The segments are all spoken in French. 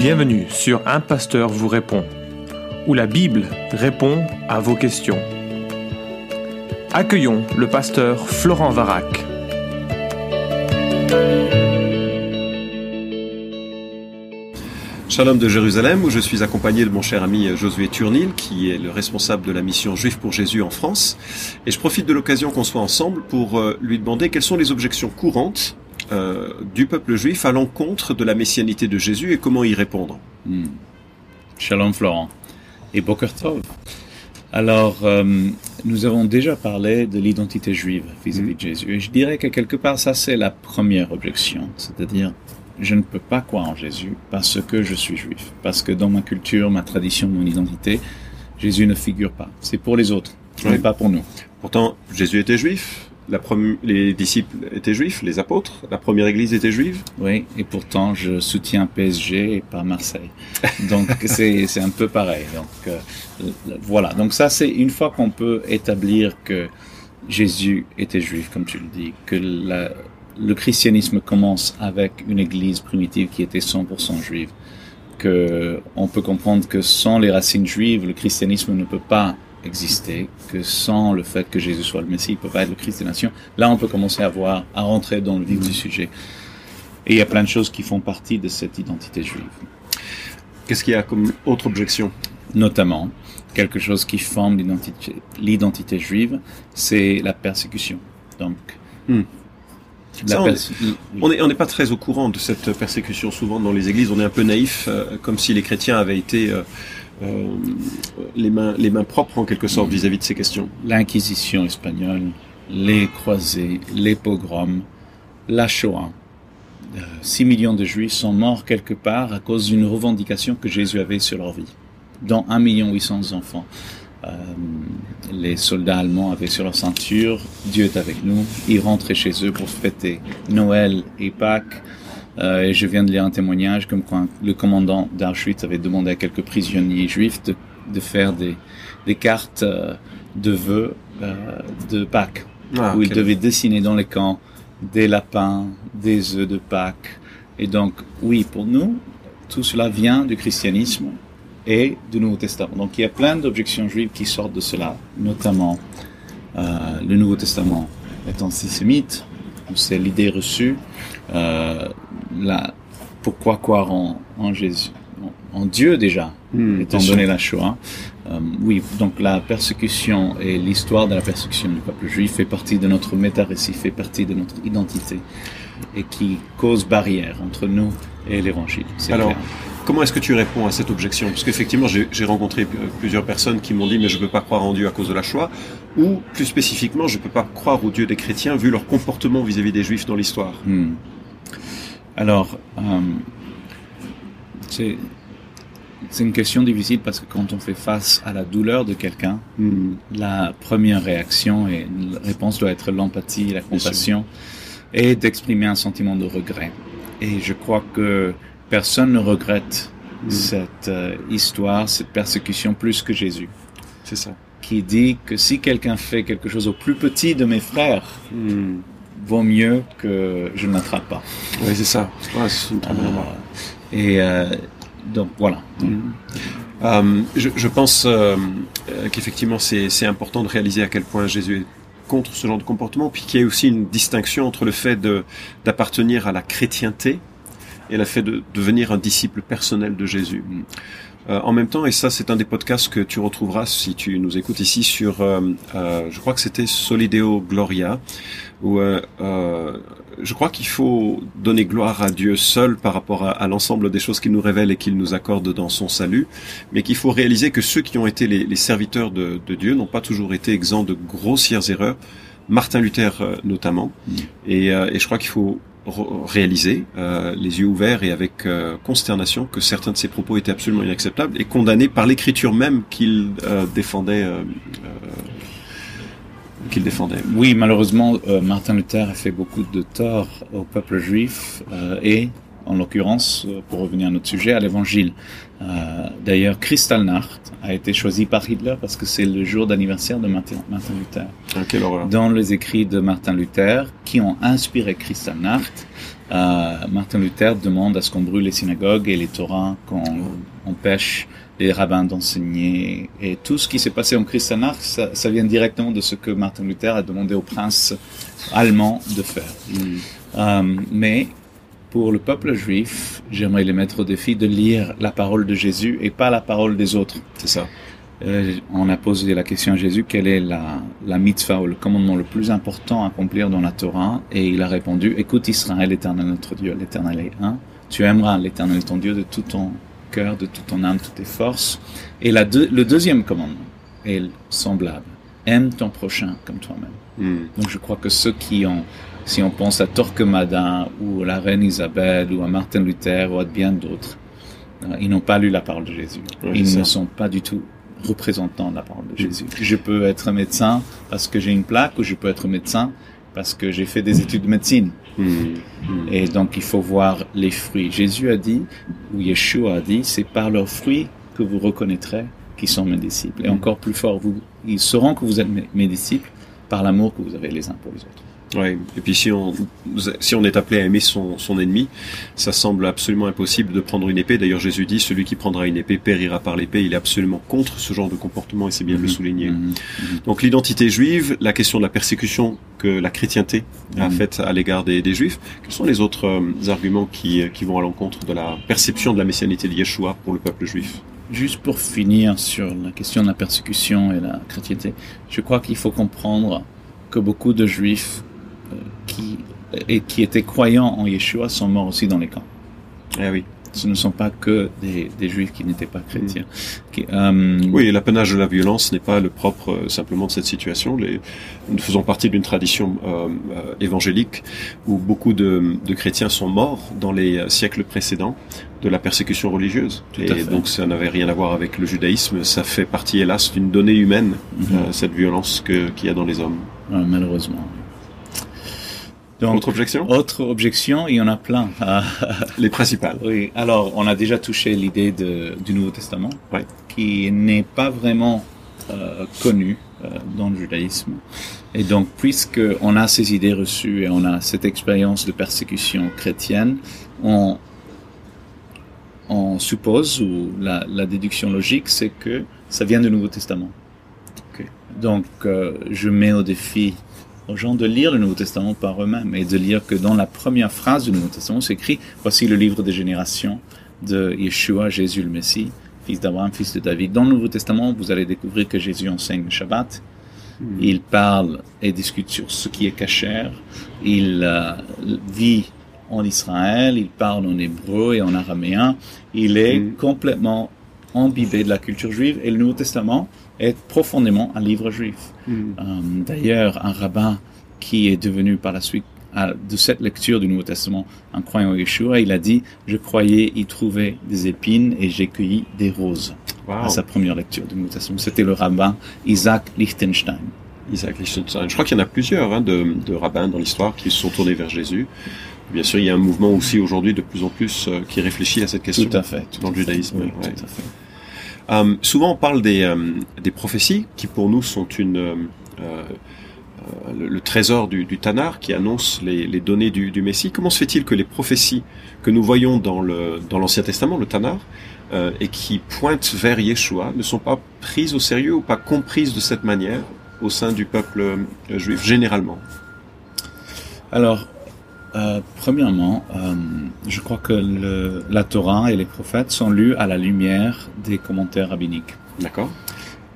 Bienvenue sur Un Pasteur vous répond, où la Bible répond à vos questions. Accueillons le pasteur Florent Varac. Shalom de Jérusalem, où je suis accompagné de mon cher ami Josué Turnil, qui est le responsable de la mission Juif pour Jésus en France. Et je profite de l'occasion qu'on soit ensemble pour euh, lui demander quelles sont les objections courantes euh, du peuple juif à l'encontre de la messianité de Jésus et comment y répondre. Hmm. Shalom Florent et Boker Tov. Alors, euh, nous avons déjà parlé de l'identité juive vis-à-vis de Jésus. Et je dirais que quelque part, ça c'est la première objection. C'est-à-dire, je ne peux pas croire en Jésus parce que je suis juif. Parce que dans ma culture, ma tradition, mon identité, Jésus ne figure pas. C'est pour les autres, mais pas pour nous. Pourtant, Jésus était juif. La les disciples étaient juifs, les apôtres, la première église était juive. Oui, et pourtant je soutiens PSG et pas Marseille. Donc c'est un peu pareil. Donc euh, voilà. Donc ça c'est une fois qu'on peut établir que Jésus était juif, comme tu le dis, que la, le christianisme commence avec une église primitive qui était 100% juive, que on peut comprendre que sans les racines juives, le christianisme ne peut pas exister, que sans le fait que Jésus soit le Messie, il peut pas être le Christ des nations. Là, on peut commencer à voir, à rentrer dans le vif du sujet. Et il y a plein de choses qui font partie de cette identité juive. Qu'est-ce qu'il y a comme autre objection? Notamment, quelque chose qui forme l'identité juive, c'est la persécution. Donc, hmm on n'est pas très au courant de cette persécution. Souvent dans les églises, on est un peu naïf, euh, comme si les chrétiens avaient été euh, euh, les, mains, les mains propres en quelque sorte vis-à-vis de ces questions. L'Inquisition espagnole, les croisés, les pogroms, la Shoah. 6 millions de juifs sont morts quelque part à cause d'une revendication que Jésus avait sur leur vie, dont 1 million 800 enfants. Euh, les soldats allemands avaient sur leur ceinture Dieu est avec nous. Ils rentraient chez eux pour fêter Noël et Pâques. Euh, et je viens de lire un témoignage comme quoi le commandant d'Auschwitz avait demandé à quelques prisonniers juifs de, de faire des, des cartes euh, de vœux euh, de Pâques, ah, où ils devaient dessiner dans les camps des lapins, des œufs de Pâques. Et donc, oui, pour nous, tout cela vient du christianisme et du Nouveau Testament. Donc il y a plein d'objections juives qui sortent de cela, notamment euh, le Nouveau Testament est antisémite, c'est l'idée reçue, euh, la, pourquoi croire en, en Jésus, en, Dieu déjà, hmm, étant donné la Shoah. Euh, oui, donc la persécution et l'histoire de la persécution du peuple juif fait partie de notre méta-récit, fait partie de notre identité et qui cause barrière entre nous et l'évangile. Alors, Comment est-ce que tu réponds à cette objection? Parce qu'effectivement, j'ai rencontré plusieurs personnes qui m'ont dit mais je ne peux pas croire en Dieu à cause de la Shoah, ou plus spécifiquement, je ne peux pas croire au Dieu des chrétiens vu leur comportement vis-à-vis des Juifs dans l'histoire. Hmm. Alors, euh, c'est une question difficile parce que quand on fait face à la douleur de quelqu'un, hmm. la première réaction et la réponse doit être l'empathie, la compassion, et d'exprimer un sentiment de regret. Et je crois que personne ne regrette mm. cette euh, histoire, cette persécution plus que Jésus. C'est ça. Qui dit que si quelqu'un fait quelque chose au plus petit de mes frères, mm. vaut mieux que je ne l'attrape pas. Oui, c'est ça. Euh, et euh, donc voilà. Mm. je, pense qu'effectivement c'est important de réaliser à quel point Jésus est contre ce genre de comportement, puis qu'il y a aussi une distinction entre le fait d'appartenir à la chrétienté et le fait de devenir un disciple personnel de Jésus. Euh, en même temps, et ça c'est un des podcasts que tu retrouveras si tu nous écoutes ici sur, euh, euh, je crois que c'était Solideo Gloria, où je crois qu'il faut donner gloire à Dieu seul par rapport à, l'ensemble des choses qu'il nous révèle et qu'il nous accorde dans son salut, mais qu'il faut réaliser que ceux qui ont été les, serviteurs de, Dieu n'ont pas toujours été exempts de grossières erreurs, Martin Luther notamment, mm. et, et je crois qu'il faut réalisé, euh, les yeux ouverts et avec euh, consternation, que certains de ses propos étaient absolument inacceptables et condamnés par l'écriture même qu'il euh, défendait. qu'il défendait. Oui, malheureusement, Martin Luther a fait beaucoup de tort au peuple juif et en l'occurrence, euh, pour revenir à notre sujet, à l'évangile. Euh, D'ailleurs, Kristallnacht a été choisi par Hitler parce que c'est le jour d'anniversaire de Martin, Martin Luther. Ah. Dans les écrits de Martin Luther, qui ont inspiré Kristallnacht, euh, Martin Luther demande à ce qu'on brûle les synagogues et les Torahs, qu'on empêche les rabbins d'enseigner. Et tout ce qui s'est passé en Kristallnacht, ça, ça vient directement de ce que Martin Luther a demandé au prince allemand de faire. Euh, mais pour le peuple juif, j'aimerais les mettre au défi de lire la parole de Jésus et pas la parole des autres. C'est ça. Euh, on a posé la question à Jésus, quelle est la, la mitzvah ou le commandement le plus important à accomplir dans la Torah? Et il a répondu, écoute Israël, l'éternel notre Dieu, l'éternel est un. Tu aimeras l'éternel ton Dieu de tout ton cœur, de toute ton âme, de toutes tes forces. Et la deux- le deuxième commandement est semblable. Aime ton prochain comme toi-même. Hmm. Donc je crois que ceux qui ont, si on pense à Torquemada ou à la reine Isabelle ou à Martin Luther ou à bien d'autres, euh, ils n'ont pas lu la parole de Jésus. Oui, ils ne sont pas du tout représentants de la parole de Jésus. Je peux être médecin parce que j'ai une plaque ou je peux être médecin parce que j'ai fait des études de médecine. Hmm. Hmm. Et donc il faut voir les fruits. Jésus a dit, ou Yeshua a dit, c'est par leurs fruits que vous reconnaîtrez qui sont mes disciples. Et encore plus fort, vous, ils sauront que vous êtes mes, mes disciples par l'amour que vous avez les uns pour les autres. Ouais. Et puis si on si on est appelé à aimer son, son ennemi, ça semble absolument impossible de prendre une épée. D'ailleurs, Jésus dit celui qui prendra une épée périra par l'épée. Il est absolument contre ce genre de comportement et c'est bien de le souligner. Mhm. Donc l'identité juive, la question de la persécution que la chrétienté a Mhm. faite à l'égard des, des juifs. Quels sont les autres euh, arguments qui, qui vont à l'encontre de la perception de la messianité de Yeshua pour le peuple juif? Juste pour finir sur la question de la persécution et la chrétienté, je crois qu'il faut comprendre que beaucoup de juifs euh, qui, et qui étaient croyants en Yeshua sont morts aussi dans les camps. Ah oui. Ce ne sont pas que des, des juifs qui n'étaient pas chrétiens. Qui, euh, Oui, l'apanage de la violence n'est pas le propre euh, simplement de cette situation. Les, nous faisons partie d'une tradition euh, euh, évangélique où beaucoup de, de chrétiens sont morts dans les siècles précédents de la persécution religieuse. Tout à et donc ça n'avait rien à voir avec le judaïsme. Ça fait partie, hélas, d'une donnée humaine, Mhm. euh, cette violence qu'il y a dans les hommes. malheureusement. Donc, Autre objection autre objection, il y en a plein. Les principales. oui. Alors, on a déjà touché l'idée du Nouveau Testament, Ouais. qui n'est pas vraiment euh, connue euh, dans le judaïsme. Et donc, puisque on a ces idées reçues et on a cette expérience de persécution chrétienne, on, on suppose, ou la, la déduction logique, c'est que ça vient du Nouveau Testament. Donc, euh, je mets au défi aux gens de lire le Nouveau Testament par eux-mêmes et de lire que dans la première phrase du Nouveau Testament, c'est écrit Voici le livre des générations de Yeshua, Jésus le Messie, fils d'Abraham, fils de David. Dans le Nouveau Testament, vous allez découvrir que Jésus enseigne le Shabbat. Il parle et discute sur ce qui est cachère. Il euh, vit en Israël. Il parle en hébreu et en araméen. Il est Mm. complètement imbibé de la culture juive et le Nouveau Testament est profondément un livre juif. Hmm. Euh, D'ailleurs, un rabbin qui est devenu par la suite à- de cette lecture du Nouveau Testament un croyant Yeshua, il a dit Je croyais y trouver des épines et j'ai cueilli des roses Wow. à sa première lecture du Nouveau Testament. C'était le rabbin Isaac Lichtenstein. Isaac Lichtenstein. Je crois qu'il y en a plusieurs hein, de, de rabbins dans l'histoire qui se sont tournés vers Jésus. Bien sûr, il y a un mouvement aussi aujourd'hui de plus en plus euh, qui réfléchit à cette question. Tout à fait. tout Dans le judaïsme, Oui, ouais. tout à fait. Euh, souvent, on parle des, euh, des prophéties qui, pour nous, sont une, euh, euh, le, le trésor du, du Tanar qui annonce les, les données du, du Messie. Comment se fait-il que les prophéties que nous voyons dans dans l'Ancien Testament, le Tanar, euh, et qui pointent vers Yeshua, ne sont pas prises au sérieux ou pas comprises de cette manière au sein du peuple juif généralement? Alors, euh, premièrement, euh, je crois que le, la Torah et les prophètes sont lus à la lumière des commentaires rabbiniques. D'accord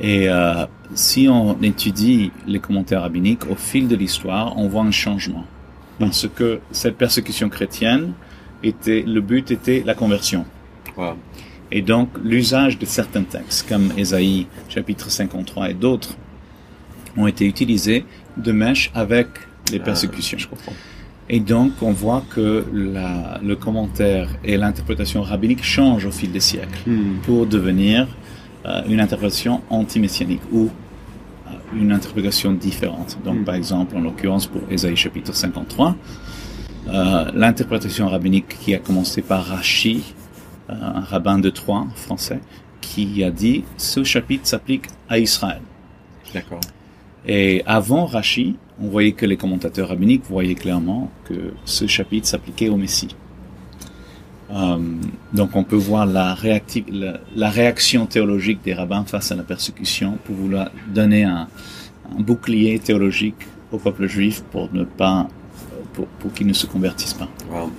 Et euh, si on étudie les commentaires rabbiniques au fil de l'histoire, on voit un changement. Parce que cette persécution chrétienne était, le but était la conversion. Wow. Et donc, l'usage de certains textes, comme Ésaïe chapitre 53 et d'autres, ont été utilisés de mèche avec les Ah, persécutions. je comprends. Et donc, on voit que la, le commentaire et l'interprétation rabbinique changent au fil des siècles Hmm. pour devenir euh, une interprétation anti-messianique ou euh, une interprétation différente. Donc, Mm. par exemple, en l'occurrence pour Ésaïe chapitre 53, euh, l'interprétation rabbinique qui a commencé par Rashi, euh, un rabbin de Troyes français, qui a dit ce chapitre s'applique à Israël. D'accord. Et avant Rashi, on voyait que les commentateurs rabbiniques voyaient clairement que ce chapitre s'appliquait au Messie. Euh, donc on peut voir la, réaction théologique des rabbins face à la persécution pour vouloir donner un bouclier théologique au peuple juif pour ne pas pour, pour qu'ils ne se convertissent pas. Wow.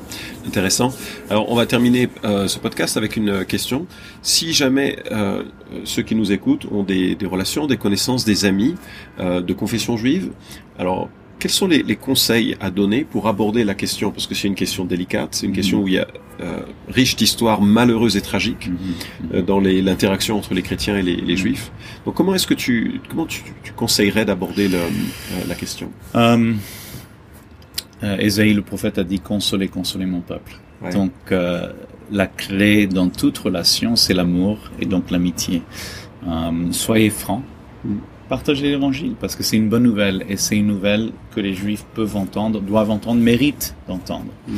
Intéressant. Alors on va terminer euh, ce podcast avec une question. Si jamais euh, ceux qui nous écoutent ont des, des relations, des connaissances, des amis euh, de confession juive, alors quels sont les, les, conseils à donner pour aborder la question? Parce que c'est une question délicate, c'est une question mm-hmm. où il y a euh, riche d'histoires malheureuses et tragiques mm-hmm. euh, dans l'interaction entre les chrétiens et les, les mm-hmm. juifs. Donc comment est-ce que tu comment tu, tu conseillerais d'aborder euh, la question? Um, Ésaïe le prophète a dit consoler, consoler mon peuple. Ouais. Donc la clé dans toute relation, c'est l'amour et donc l'amitié. Um, soyez francs. Partagez l'évangile parce que c'est une bonne nouvelle et c'est une nouvelle que les juifs peuvent entendre, doivent entendre, méritent d'entendre. Mm.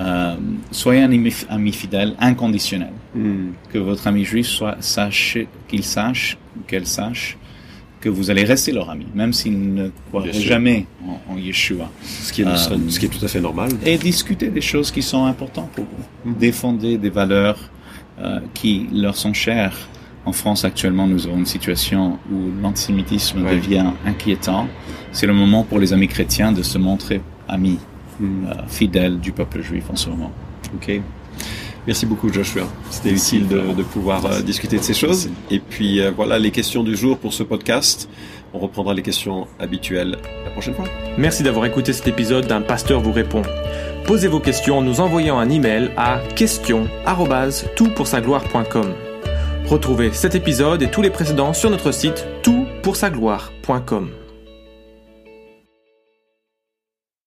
Euh, soyez un ami, ami fidèle, inconditionnel. Mm. Que votre ami juif soit sache, qu'il sache, qu'elle sache que vous allez rester leur ami, même s'ils ne croiraient jamais en, en, Yeshua. Ce qui, est, euh, ce qui est tout à fait normal. Et discuter des choses qui sont importantes pour vous. Mm. Défendez des valeurs euh, qui leur sont chères en France actuellement, nous avons une situation où l'antisémitisme ouais. devient inquiétant. C'est le moment pour les amis chrétiens de se montrer amis, mm. euh, fidèles du peuple juif en ce moment. Ok. Merci beaucoup Joshua. C'était utile de, de pouvoir euh, discuter de ces choses. Merci. Et puis euh, voilà les questions du jour pour ce podcast. On reprendra les questions habituelles la prochaine fois. Merci d'avoir écouté cet épisode d'un pasteur vous répond. Posez vos questions en nous envoyant un email à question@toutpoursagloire.com. Retrouvez cet épisode et tous les précédents sur notre site toutpoursagloire.com.